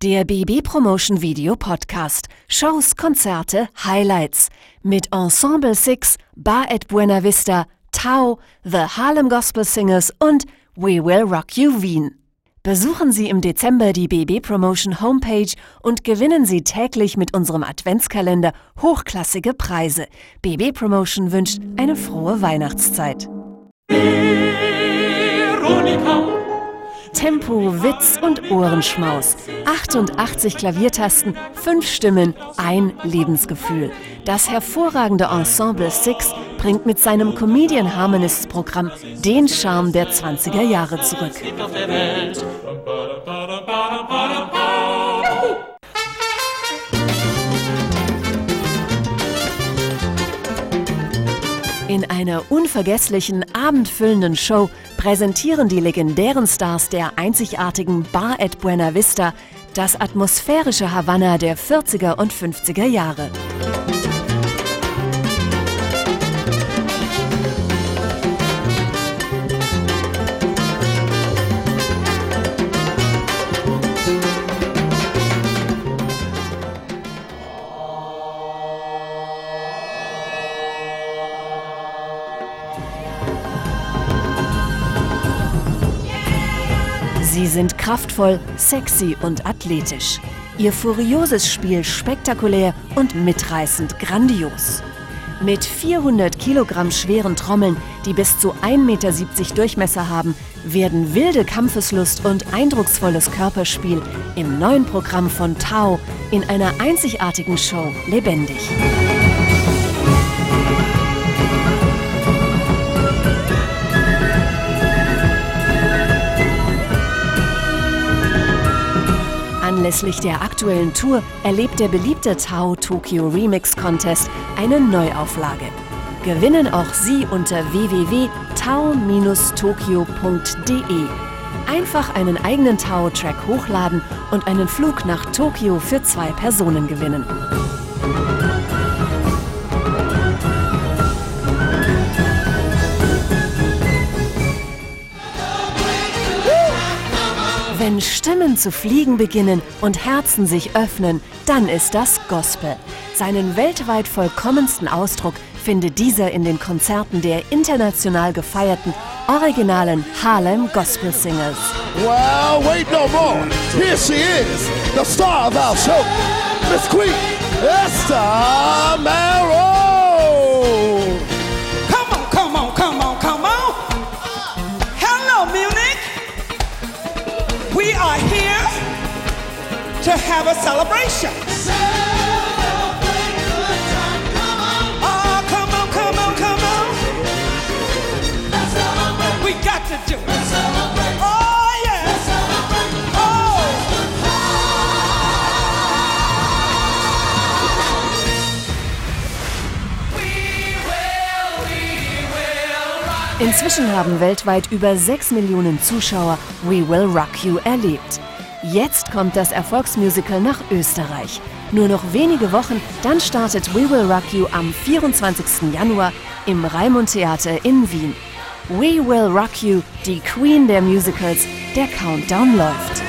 Der BB Promotion Video Podcast. Shows, Konzerte, Highlights. Mit Ensemble Six, Bar at Buena Vista, Tau, The Harlem Gospel Singers und We Will Rock You Wien. Besuchen Sie im Dezember die BB Promotion Homepage und gewinnen Sie täglich mit unserem Adventskalender hochklassige Preise. BB Promotion wünscht eine frohe Weihnachtszeit. Veronika. Tempo, Witz und Ohrenschmaus. 88 Klaviertasten, 5 Stimmen, ein Lebensgefühl. Das hervorragende Ensemble Six bringt mit seinem Comedian Harmonists Programm den Charme der 20er Jahre zurück. In einer unvergesslichen, abendfüllenden Show präsentieren die legendären Stars der einzigartigen Bar at Buena Vista das atmosphärische Havanna der 40er und 50er Jahre. Sie sind kraftvoll, sexy und athletisch. Ihr furioses Spiel spektakulär und mitreißend grandios. Mit 400 Kilogramm schweren Trommeln, die bis zu 1,70 Meter Durchmesser haben, werden wilde Kampfeslust und eindrucksvolles Körperspiel im neuen Programm von Tao in einer einzigartigen Show lebendig. Anlässlich der aktuellen Tour erlebt der beliebte Tao Tokyo Remix Contest eine Neuauflage. Gewinnen auch Sie unter www.tao-tokyo.de. Einfach einen eigenen Tao-Track hochladen und einen Flug nach Tokio für zwei Personen gewinnen. Wenn Stimmen zu fliegen beginnen und Herzen sich öffnen, dann ist das Gospel. Seinen weltweit vollkommensten Ausdruck findet dieser in den Konzerten der international gefeierten originalen Harlem Gospel Singers. Well, wait no more. Here she is, the star of our show, Miss Queen Esther We are here to have a celebration. Inzwischen haben weltweit über 6 Millionen Zuschauer We Will Rock You erlebt. Jetzt kommt das Erfolgsmusical nach Österreich. Nur noch wenige Wochen, dann startet We Will Rock You am 24. Januar im Raimund Theater in Wien. We Will Rock You, die Queen der Musicals, der Countdown läuft.